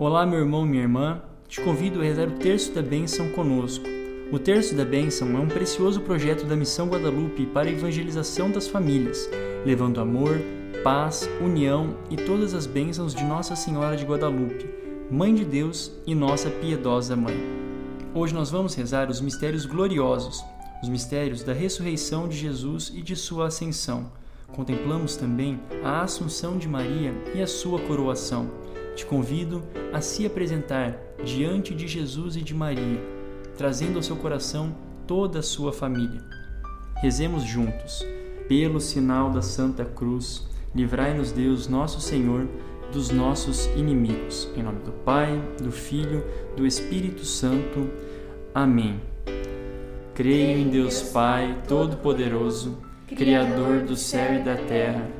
Olá, meu irmão, minha irmã. Te convido a rezar o Terço da Bênção conosco. O Terço da Bênção é um precioso projeto da Missão Guadalupe para a evangelização das famílias, levando amor, paz, união e todas as bênçãos de Nossa Senhora de Guadalupe, Mãe de Deus e nossa piedosa Mãe. Hoje nós vamos rezar os mistérios gloriosos, os mistérios da ressurreição de Jesus e de sua ascensão. Contemplamos também a Assunção de Maria e a sua coroação te convido a se apresentar diante de Jesus e de Maria, trazendo ao seu coração toda a sua família. Rezemos juntos. Pelo sinal da Santa Cruz, livrai-nos Deus, nosso Senhor, dos nossos inimigos. Em nome do Pai, do Filho, do Espírito Santo. Amém. Creio em Deus Pai Todo-Poderoso, Criador do céu e da terra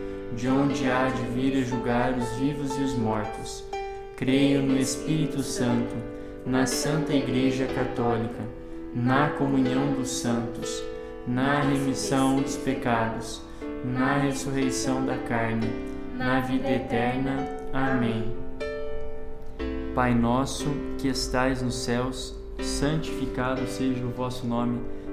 de onde há de vir a julgar os vivos e os mortos. Creio no Espírito Santo, na Santa Igreja Católica, na comunhão dos santos, na remissão dos pecados, na ressurreição da carne, na vida eterna. Amém. Pai nosso, que estais nos céus, santificado seja o vosso nome,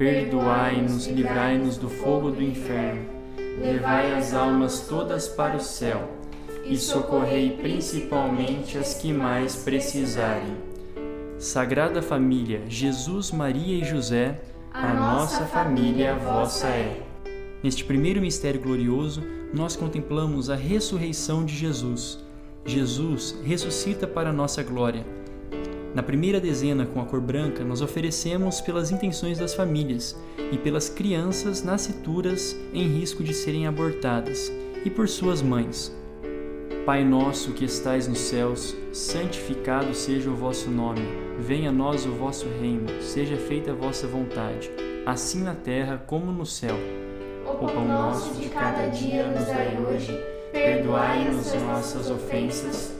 perdoai-nos, livrai-nos do fogo do inferno levai as almas todas para o céu e socorrei principalmente as que mais precisarem. Sagrada Família, Jesus, Maria e José, a nossa família vossa é. Neste primeiro mistério glorioso, nós contemplamos a ressurreição de Jesus. Jesus ressuscita para a nossa glória na primeira dezena com a cor branca, nós oferecemos pelas intenções das famílias e pelas crianças nascituras em risco de serem abortadas e por suas mães. Pai nosso que estais nos céus, santificado seja o vosso nome. Venha a nós o vosso reino. Seja feita a vossa vontade, assim na terra como no céu. O pão nosso de cada dia nos dai hoje. Perdoai-nos as nossas ofensas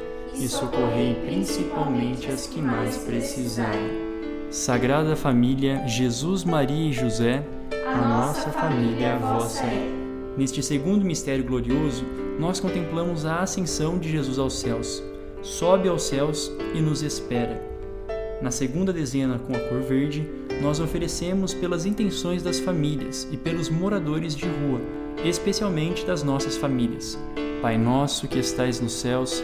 e socorrei principalmente as que mais precisarem. Sagrada Família, Jesus, Maria e José, A nossa família, a vossa é. Neste segundo mistério glorioso, nós contemplamos a ascensão de Jesus aos céus. Sobe aos céus e nos espera. Na segunda dezena com a cor verde, nós oferecemos pelas intenções das famílias e pelos moradores de rua, especialmente das nossas famílias. Pai nosso que estais nos céus,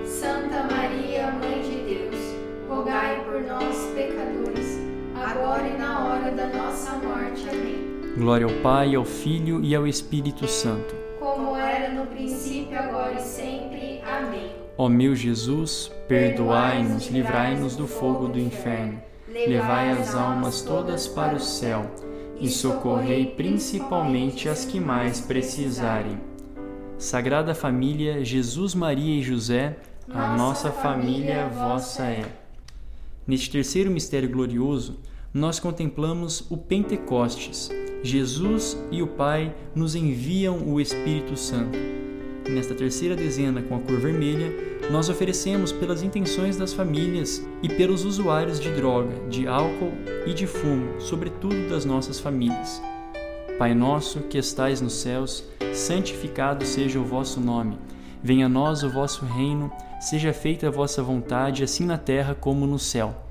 Glória ao Pai, ao Filho e ao Espírito Santo. Como era no princípio, agora e sempre. Amém. Ó meu Jesus, perdoai-nos, livrai-nos do fogo do inferno, levai as almas todas para o céu e socorrei principalmente as que mais precisarem. Sagrada Família, Jesus, Maria e José, a nossa família vossa é. Neste terceiro mistério glorioso, nós contemplamos o Pentecostes. Jesus e o Pai nos enviam o Espírito Santo. Nesta terceira dezena com a cor vermelha, nós oferecemos pelas intenções das famílias e pelos usuários de droga, de álcool e de fumo, sobretudo das nossas famílias. Pai nosso que estais nos céus, santificado seja o vosso nome. Venha a nós o vosso reino, seja feita a vossa vontade, assim na terra como no céu.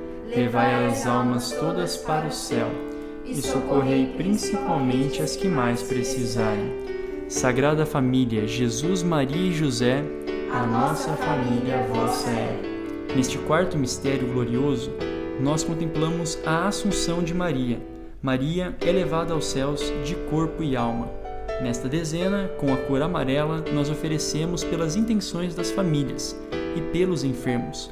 levai as almas todas para o céu e socorrei principalmente as que mais precisarem. Sagrada Família, Jesus, Maria e José, a nossa família vossa é. Neste quarto mistério glorioso, nós contemplamos a Assunção de Maria. Maria é levada aos céus de corpo e alma. Nesta dezena, com a cor amarela, nós oferecemos pelas intenções das famílias e pelos enfermos,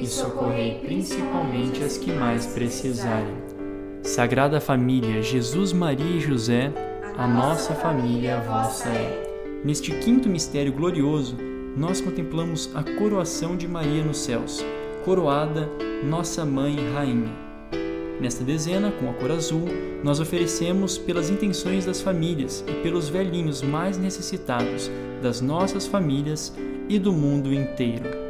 e socorrei principalmente as que mais precisarem. Sagrada Família, Jesus, Maria e José, a nossa família vossa é. Neste quinto mistério glorioso, nós contemplamos a coroação de Maria nos céus, coroada Nossa Mãe Rainha. Nesta dezena, com a cor azul, nós oferecemos pelas intenções das famílias e pelos velhinhos mais necessitados das nossas famílias e do mundo inteiro.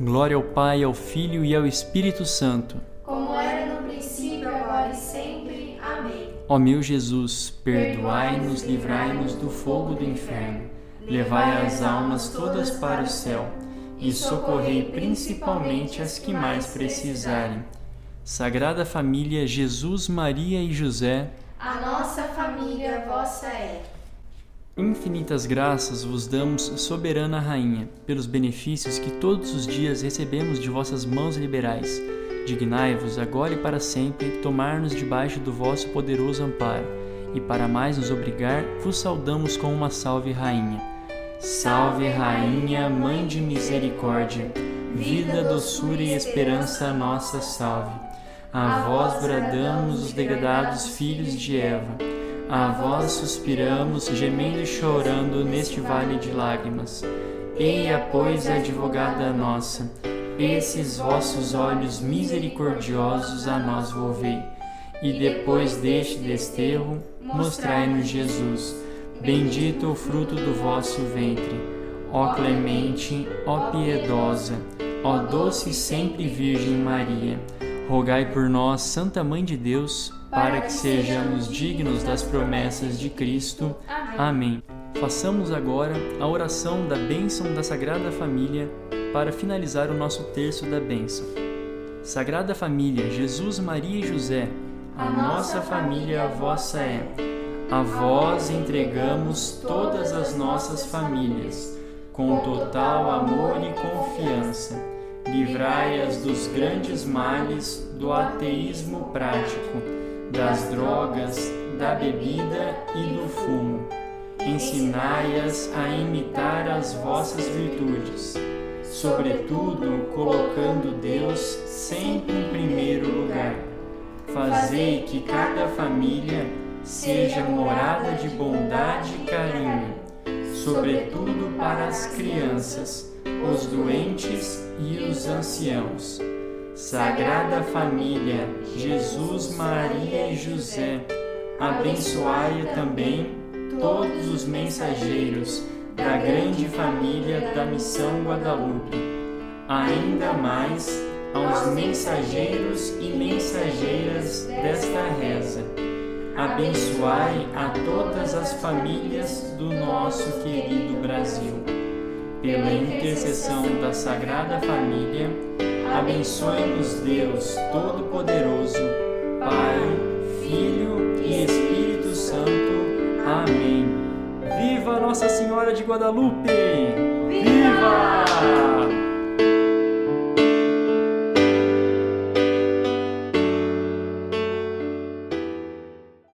Glória ao Pai, ao Filho e ao Espírito Santo. Como era no princípio, agora e sempre. Amém. Ó meu Jesus, perdoai-nos, livrai-nos do fogo do inferno. Levai as almas todas para o céu e socorrei principalmente as que mais precisarem. Sagrada Família, Jesus, Maria e José, A nossa família vossa é. Infinitas graças vos damos, soberana Rainha, pelos benefícios que todos os dias recebemos de vossas mãos liberais. Dignai-vos, agora e para sempre, tomar-nos debaixo do vosso poderoso amparo, e para mais nos obrigar, vos saudamos com uma salve, Rainha. Salve, Rainha, Mãe de Misericórdia, vida, doçura e esperança nossa, salve. A vós bradamos os degradados filhos de Eva, a vós suspiramos, gemendo e chorando neste vale de lágrimas. Eia, pois, advogada nossa, esses vossos olhos misericordiosos a nós volvei, e depois deste desterro, mostrai-nos Jesus. Bendito o fruto do vosso ventre. Ó clemente, ó piedosa, ó doce e sempre Virgem Maria, rogai por nós, Santa Mãe de Deus, para que sejamos dignos das promessas de Cristo. Amém. Façamos agora a oração da bênção da Sagrada Família para finalizar o nosso terço da bênção. Sagrada Família, Jesus, Maria e José, a nossa família vossa é. A vós entregamos todas as nossas famílias, com total amor e confiança. Livrai-as dos grandes males do ateísmo prático, das drogas, da bebida e do fumo. Ensinai-as a imitar as vossas virtudes, sobretudo colocando Deus sempre em primeiro lugar. Fazei que cada família seja morada de bondade e carinho, sobretudo para as crianças, os doentes e os anciãos. Sagrada Família, Jesus, Maria e José, abençoai também todos os mensageiros da grande família da Missão Guadalupe, ainda mais aos mensageiros e mensageiras desta reza. Abençoai a todas as famílias do nosso querido Brasil. Pela intercessão da Sagrada Família, abençoe-nos Deus Todo-Poderoso, Pai, Filho e Espírito Santo. Amém. Viva Nossa Senhora de Guadalupe! Viva!